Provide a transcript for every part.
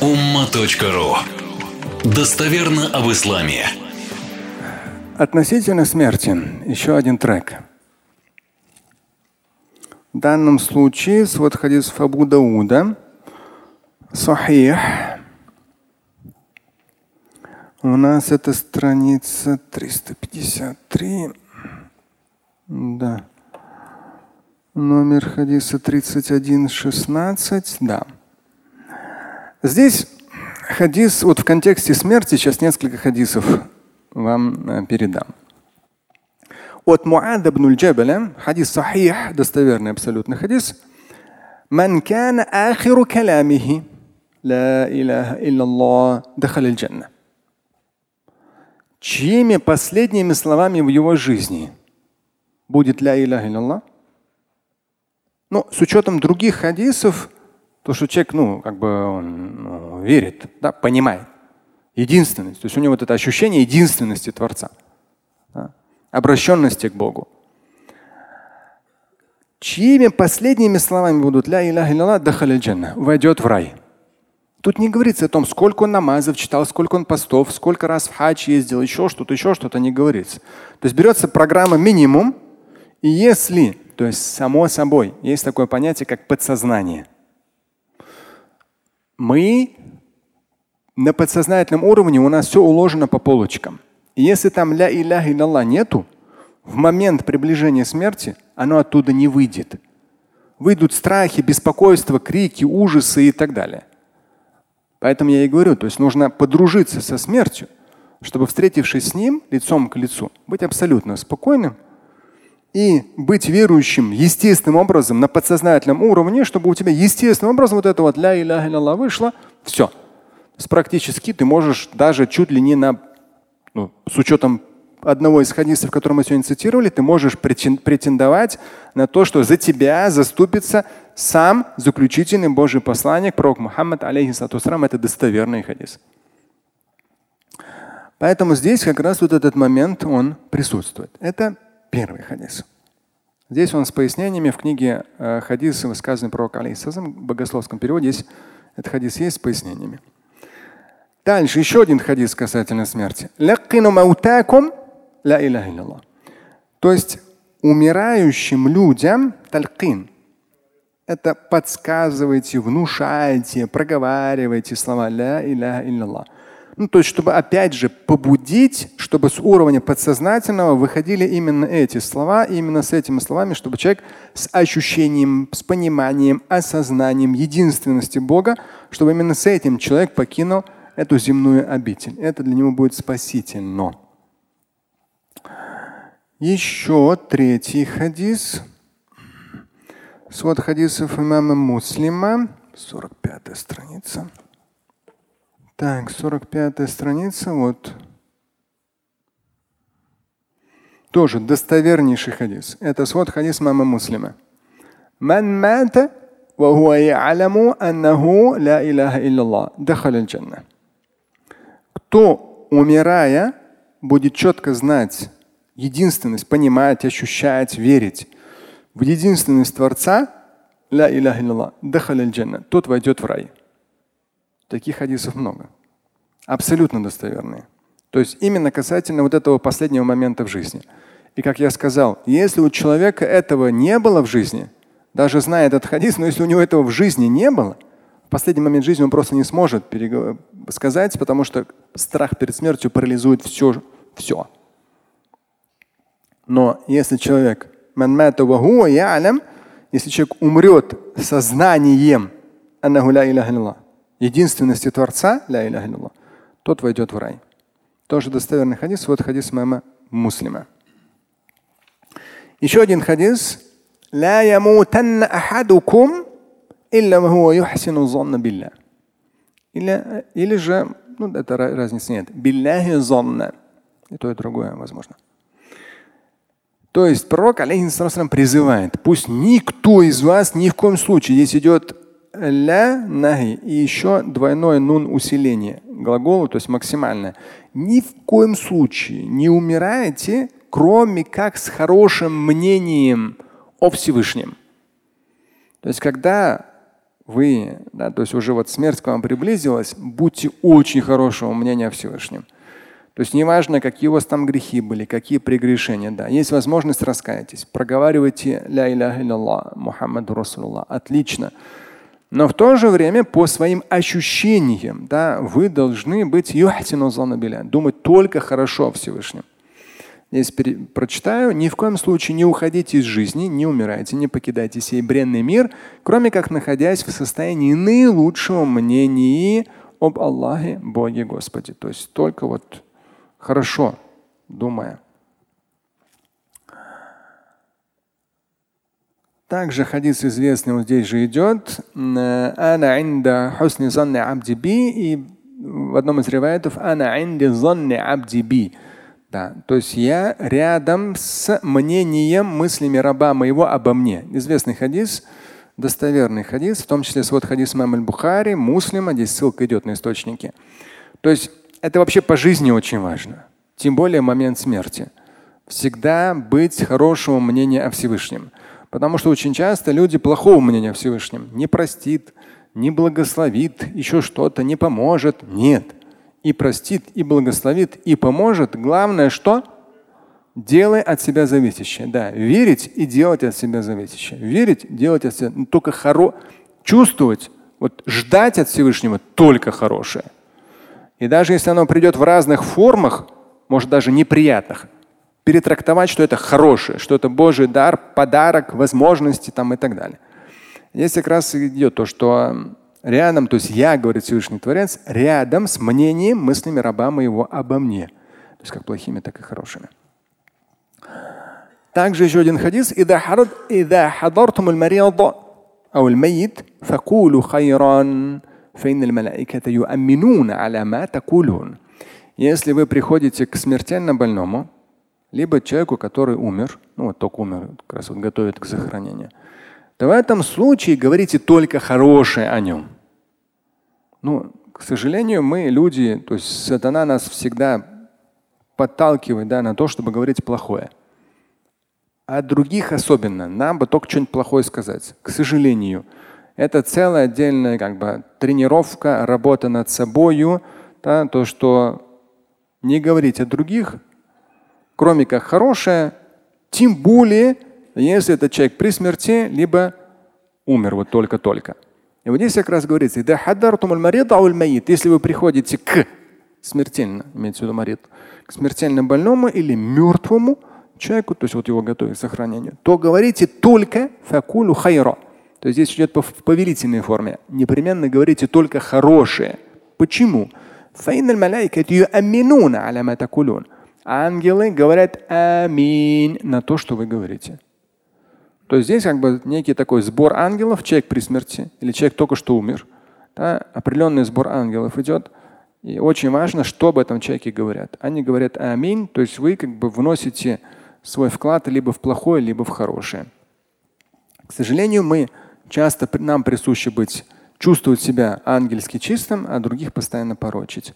umma.ru Достоверно об исламе. Относительно смерти еще один трек. В данном случае свод хадис Абу Дауда, Сахих. У нас это страница 353. Да. Номер хадиса 3116. Да. Здесь хадис, вот в контексте смерти, сейчас несколько хадисов вам э, передам. От Муада ибн Джабаля, хадис сахих, достоверный абсолютно хадис. من كان آخر كلامه لا إله إلا الله دخل الجنة. Чьими последними словами в его жизни будет ля иляха илlallah? Ну, с учетом других хадисов, то, что человек, ну, как бы он ну, верит, да, понимает единственность. То есть у него вот это ощущение единственности Творца, да, обращенности к Богу. Чьими последними словами будут ля иляха илlallah дахаль джанна, войдет в рай. Тут не говорится о том, сколько он намазов читал, сколько он постов, сколько раз в хадж ездил, еще что-то, еще что-то не говорится. То есть берется программа минимум, и если, то есть само собой, есть такое понятие, как подсознание – мы на подсознательном уровне у нас все уложено по полочкам. И если там ля иляха илlallah нету, в момент приближения смерти оно оттуда не выйдет. Выйдут страхи, беспокойство, крики, ужасы и так далее. Поэтому я и говорю, то есть нужно подружиться со смертью, чтобы, встретившись с ним лицом к лицу, быть абсолютно спокойным и быть верующим естественным образом на подсознательном уровне, чтобы у тебя естественным образом вот это вот ля иляха илlallah вышло, все. С практически ты можешь даже чуть ли не на, ну, с учетом одного из хадисов, который мы сегодня цитировали, ты можешь претендовать на то, что за тебя заступится сам заключительный Божий посланник, пророк Мухаммад, алейхиссату это достоверный хадис. Поэтому здесь как раз вот этот момент, он присутствует. Это Первый хадис. Здесь он с пояснениями в книге э, хадисы, высказанные пророка алейхиссалам, в богословском переводе есть, этот хадис есть с пояснениями. Дальше еще один хадис касательно смерти. То есть умирающим людям талькин. Это подсказывайте, внушайте, проговаривайте слова ля иляха илляллах. Ну, то есть, чтобы опять же побудить, чтобы с уровня подсознательного выходили именно эти слова, именно с этими словами, чтобы человек с ощущением, с пониманием, осознанием единственности Бога, чтобы именно с этим человек покинул эту земную обитель. Это для него будет спасительно. Еще третий хадис. Свод хадисов имама Муслима, 45 страница. Так, 45 страница, вот. Тоже достовернейший хадис. Это свод хадис мама муслима. من مات وهو يعلم أنه لا إله إلا الله دخل الجنة. Кто, умирая, будет четко знать единственность, понимать, ощущать, верить в единственность Творца, ля иляха илlallah, дахаль джанна, тот войдет в рай. Таких хадисов много. Абсолютно достоверные. То есть именно касательно вот этого последнего момента в жизни. И как я сказал, если у человека этого не было в жизни, даже зная этот хадис, но если у него этого в жизни не было, в последний момент жизни он просто не сможет сказать, потому что страх перед смертью парализует все. все. Но если человек, если человек умрет сознанием, единственности Творца, ля иляха илlallah, тот войдет в рай. Тоже достоверный хадис, вот хадис мама муслима. Еще один хадис. لا يموتن أحدكم إلا وهو يحسن الظن بالله. Или, или же, ну это разницы нет. Билляхи зонна. И то, и другое возможно. То есть пророк, алейхиссалам, призывает, пусть никто из вас ни в коем случае, здесь идет ля нахи и еще двойное нун усиление глагола, то есть максимальное. Ни в коем случае не умираете, кроме как с хорошим мнением о Всевышнем. То есть когда вы, да, то есть уже вот смерть к вам приблизилась, будьте очень хорошего мнения о Всевышнем. То есть неважно, какие у вас там грехи были, какие прегрешения, да, есть возможность раскаяться, проговаривайте ля иляха илlallah, Мухаммаду Расулуллах, отлично. Но в то же время по своим ощущениям, да, вы должны быть думать только хорошо о Всевышнем. Здесь прочитаю. Ни в коем случае не уходите из жизни, не умирайте, не покидайте сей бренный мир, кроме как находясь в состоянии наилучшего мнения об Аллахе, Боге Господе. То есть только вот хорошо думая. Также хадис известный вот здесь же идет. Ана инда хусни занни абди. И в одном из реваятов Ана инди занни абди. Да, то есть я рядом с мнением, мыслями раба моего обо мне. Известный хадис, достоверный хадис, в том числе свод хадис Мам Бухари, Муслима, здесь ссылка идет на источники. То есть это вообще по жизни очень важно. Тем более момент смерти. Всегда быть хорошего мнения о Всевышнем. Потому что очень часто люди плохого мнения о Всевышнем не простит, не благословит, еще что-то, не поможет. Нет. И простит, и благословит, и поможет. Главное, что? Делай от себя зависящее. Да, верить и делать от себя зависящее. Верить, делать от себя. Но только хоро... чувствовать, вот ждать от Всевышнего только хорошее. И даже если оно придет в разных формах, может даже неприятных, перетрактовать, что это хорошее, что это Божий дар, подарок, возможности там и так далее. Здесь как раз идет то, что рядом, то есть я, говорит Всевышний Творец, рядом с мнением, мыслями раба моего обо мне. То есть как плохими, так и хорошими. Также еще один хадис. إذا حضرتم المريض أو الميت فقولوا خيرا فإن الملائكة يؤمنون على ما تقولون. Если вы приходите к смертельно больному, либо человеку, который умер, ну вот только умер, как раз вот готовит к захоронению, то в этом случае говорите только хорошее о нем. Ну, к сожалению, мы люди, то есть сатана нас всегда подталкивает да, на то, чтобы говорить плохое. А других особенно. Нам бы только что-нибудь плохое сказать. К сожалению. Это целая отдельная как бы, тренировка, работа над собой. Да, то, что не говорить о других, кроме как хорошее, тем более, если этот человек при смерти, либо умер вот только-только. И вот здесь как раз говорится, если вы приходите к смертельно, имеется в виду марит, к смертельно больному или мертвому человеку, то есть вот его готовить к сохранению, то говорите только факулу хайра. То есть здесь идет в повелительной форме. Непременно говорите только хорошее. Почему? Ангелы говорят амин на то, что вы говорите. То есть здесь как бы некий такой сбор ангелов, человек при смерти или человек только что умер. Да, определенный сбор ангелов идет. И очень важно, что об этом человеке говорят. Они говорят амин, то есть вы как бы вносите свой вклад либо в плохое, либо в хорошее. К сожалению, мы часто нам присуще быть чувствовать себя ангельски чистым, а других постоянно порочить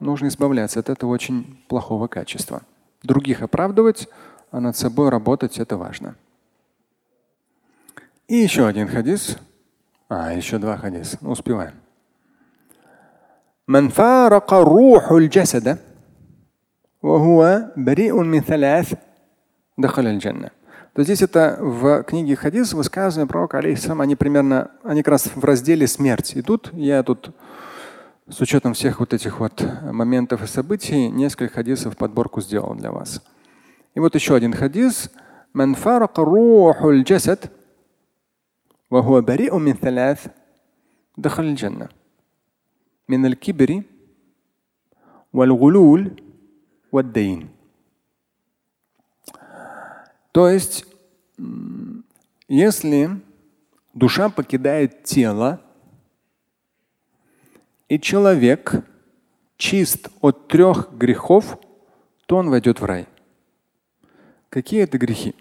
Нужно избавляться от этого очень плохого качества. Других оправдывать, а над собой работать это важно. И еще один хадис. А, еще два хадиса. Ну, успеваем. من فارق روح الجسد وهو بريء من ثلاث دخل الجنة. то здесь это в книге Хадис высказывания пророка, алейхиссалам, они примерно, они как раз в разделе смерть идут. Я тут с учетом всех вот этих вот моментов и событий несколько хадисов подборку сделал для вас. И вот еще один хадис. من فارق روح الجسد وهو بريء من ثلاث دخل الجنة من الكبر والغلول والدين то есть, если душа покидает тело, и человек чист от трех грехов, то он войдет в рай. Какие это грехи?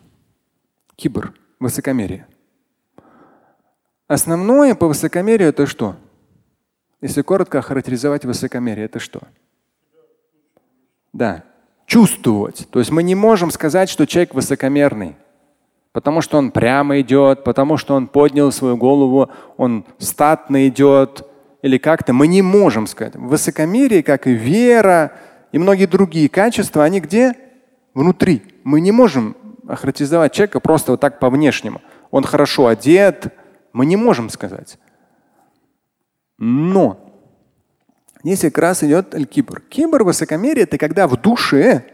Кибр, высокомерие. Основное по высокомерию это что? Если коротко охарактеризовать высокомерие, это что? Да, чувствовать. То есть мы не можем сказать, что человек высокомерный. потому что он прямо идет, потому что он поднял свою голову, он статно идет или как-то, мы не можем сказать. Высокомерие, как и вера и многие другие качества, они где? Внутри. Мы не можем охарактеризовать человека просто вот так по внешнему. Он хорошо одет, мы не можем сказать. Но здесь как раз идет аль-кибр. Кибр, высокомерие, это когда в душе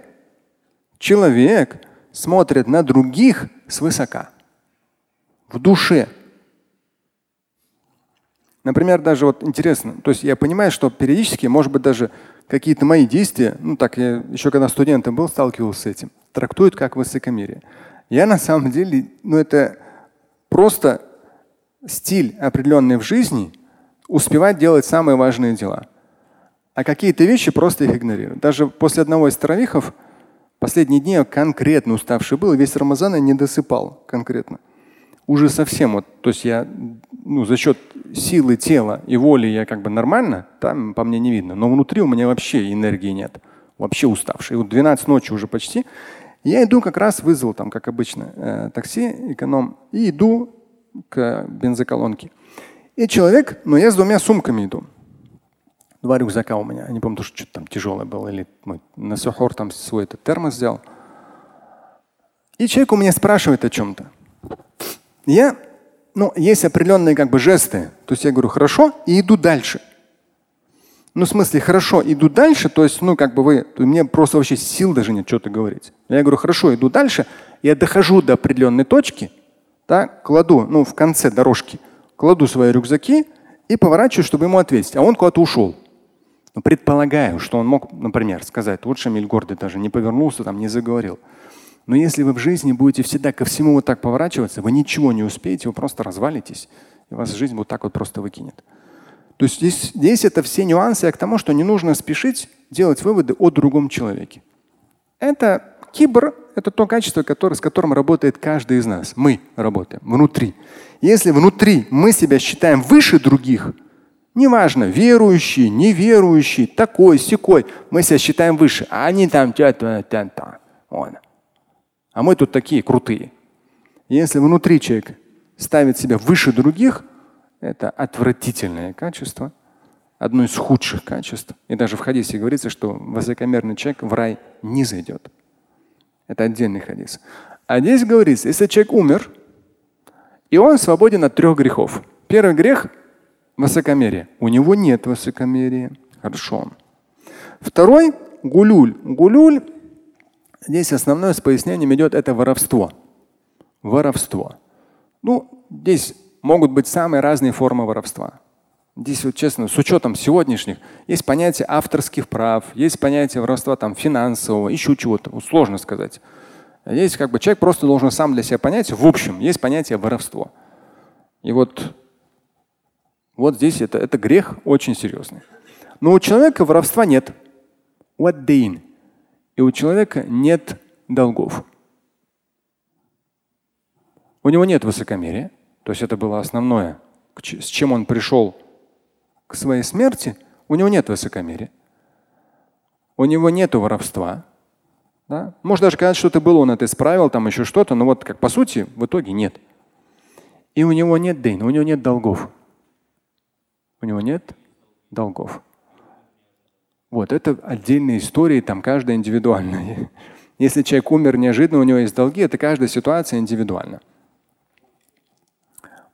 человек смотрит на других свысока. В душе. Например, даже вот интересно, то есть я понимаю, что периодически, может быть, даже какие-то мои действия, ну так я еще когда студентом был, сталкивался с этим, трактуют как высокомерие. Я на самом деле, ну это просто стиль определенный в жизни, успевать делать самые важные дела. А какие-то вещи просто их игнорировать. Даже после одного из таравихов Последние дни я конкретно уставший был, весь Рамазан я не досыпал конкретно. Уже совсем вот, то есть я ну, за счет силы тела и воли я как бы нормально, там по мне не видно. Но внутри у меня вообще энергии нет. Вообще уставший. И вот 12 ночи уже почти. Я иду как раз вызвал там, как обычно, э, такси, эконом, и иду к бензоколонке. И человек, но ну, я с двумя сумками иду два рюкзака у меня. Я не помню, что что-то там тяжелое было. Или мы на сухор там свой этот термос взял. И человек у меня спрашивает о чем-то. Я, ну, есть определенные как бы жесты. То есть я говорю, хорошо, и иду дальше. Ну, в смысле, хорошо, иду дальше, то есть, ну, как бы вы, мне просто вообще сил даже нет что-то говорить. Я говорю, хорошо, иду дальше, я дохожу до определенной точки, да, кладу, ну, в конце дорожки, кладу свои рюкзаки и поворачиваю, чтобы ему ответить. А он куда-то ушел. Но предполагаю, что он мог, например, сказать, вот Шамиль гордый даже не повернулся, там не заговорил. Но если вы в жизни будете всегда ко всему вот так поворачиваться, вы ничего не успеете, вы просто развалитесь, и вас жизнь вот так вот просто выкинет. То есть здесь, здесь это все нюансы к тому, что не нужно спешить делать выводы о другом человеке. Это кибр, это то качество, которое, с которым работает каждый из нас. Мы работаем внутри. Если внутри мы себя считаем выше других, Неважно, верующий, неверующий, такой, секой. Мы себя считаем выше. А они там вон. А мы тут такие крутые. Если внутри человек ставит себя выше других, это отвратительное качество, одно из худших качеств. И даже в хадисе говорится, что высокомерный человек в рай не зайдет. Это отдельный хадис. А здесь говорится, если человек умер, и он свободен от трех грехов. Первый грех Высокомерие. У него нет высокомерия. Хорошо. Второй – гулюль. Гулюль, здесь основное с пояснением идет, это воровство. Воровство. Ну, здесь могут быть самые разные формы воровства. Здесь вот честно, с учетом сегодняшних, есть понятие авторских прав, есть понятие воровства там финансового, еще чего-то. Сложно сказать. Есть как бы человек просто должен сам для себя понять. В общем, есть понятие воровство. И вот вот здесь это, это грех очень серьезный. Но у человека воровства нет. И у человека нет долгов. У него нет высокомерия. То есть это было основное, с чем он пришел к своей смерти. У него нет высокомерия. У него нет воровства. Да? Может даже сказать, что-то было, он это исправил, там еще что-то, но вот как по сути в итоге нет. И у него нет дейн, у него нет долгов. У него нет долгов. Вот это отдельные истории, там каждая индивидуальная. Если человек умер неожиданно, у него есть долги, это каждая ситуация индивидуальна.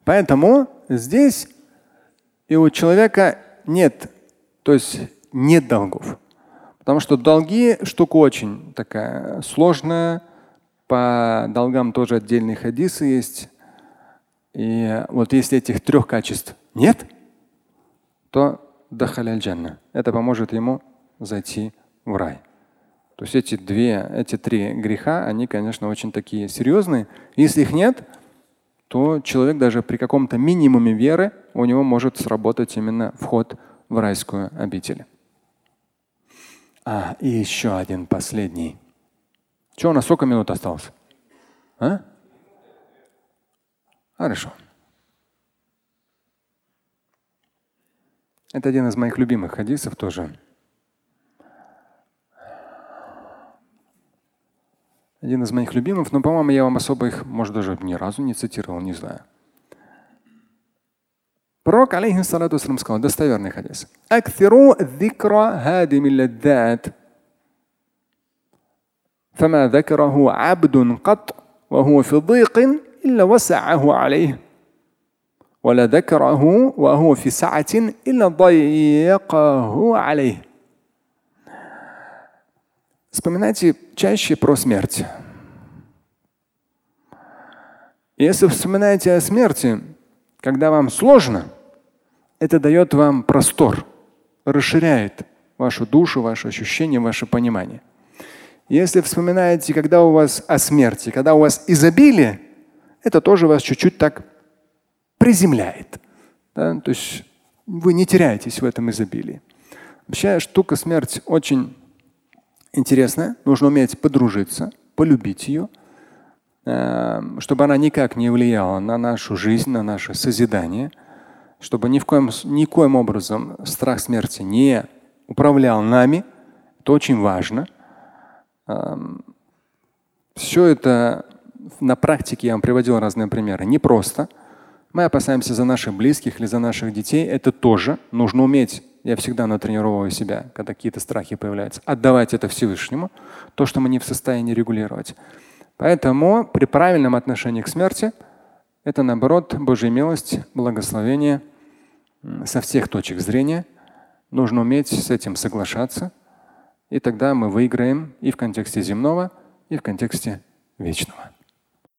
Поэтому здесь и у человека нет, то есть нет долгов. Потому что долги штука очень такая сложная. По долгам тоже отдельные хадисы есть. И вот если этих трех качеств нет, то джанна. Это поможет ему зайти в рай. То есть эти две, эти три греха, они, конечно, очень такие серьезные. Если их нет, то человек даже при каком-то минимуме веры у него может сработать именно вход в райскую обитель. А, и еще один последний. Что у нас сколько минут осталось? А? Хорошо. Это один из моих любимых хадисов тоже. Один из моих любимых, но, по-моему, я вам особо их, может, даже ни разу не цитировал, не знаю. Пророк, алейхиссалату сказал, достоверный хадис. Акфиру dhikra хадими ладдат. فما ذكره عبد قط وهو في ضيق إلا وسعه عليه ولا ذكره وهو في سعة إلا ضيقه عليه Вспоминайте чаще про смерть. Если вспоминаете о смерти, когда вам сложно, это дает вам простор, расширяет вашу душу, ваше ощущение, ваше понимание. Если вспоминаете, когда у вас о смерти, когда у вас изобилие, это тоже вас чуть-чуть так приземляет. Да? То есть вы не теряетесь в этом изобилии. Вообще штука смерть очень интересная. Нужно уметь подружиться, полюбить ее, эм, чтобы она никак не влияла на нашу жизнь, на наше созидание, чтобы ни в коем, никоим образом страх смерти не управлял нами. Это очень важно. Эм, Все это на практике я вам приводил разные примеры. Не просто. Мы опасаемся за наших близких или за наших детей. Это тоже нужно уметь. Я всегда натренировываю себя, когда какие-то страхи появляются. Отдавать это Всевышнему, то, что мы не в состоянии регулировать. Поэтому при правильном отношении к смерти это наоборот Божья милость, благословение со всех точек зрения. Нужно уметь с этим соглашаться. И тогда мы выиграем и в контексте земного, и в контексте вечного.